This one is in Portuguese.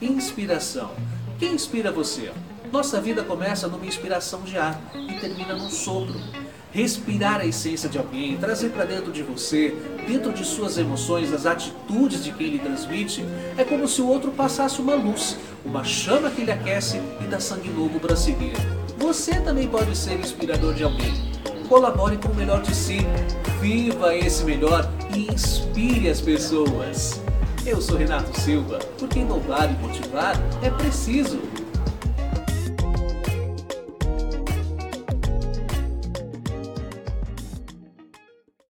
Inspiração. Quem inspira você? Nossa vida começa numa inspiração de ar e termina num sopro. Respirar a essência de alguém, trazer para dentro de você, dentro de suas emoções, as atitudes de quem lhe transmite, é como se o outro passasse uma luz, uma chama que lhe aquece e dá sangue novo para seguir. Você também pode ser inspirador de alguém. Colabore com o melhor de si, viva esse melhor e inspire as pessoas. Eu sou Renato Silva, porque inovar e motivar é preciso.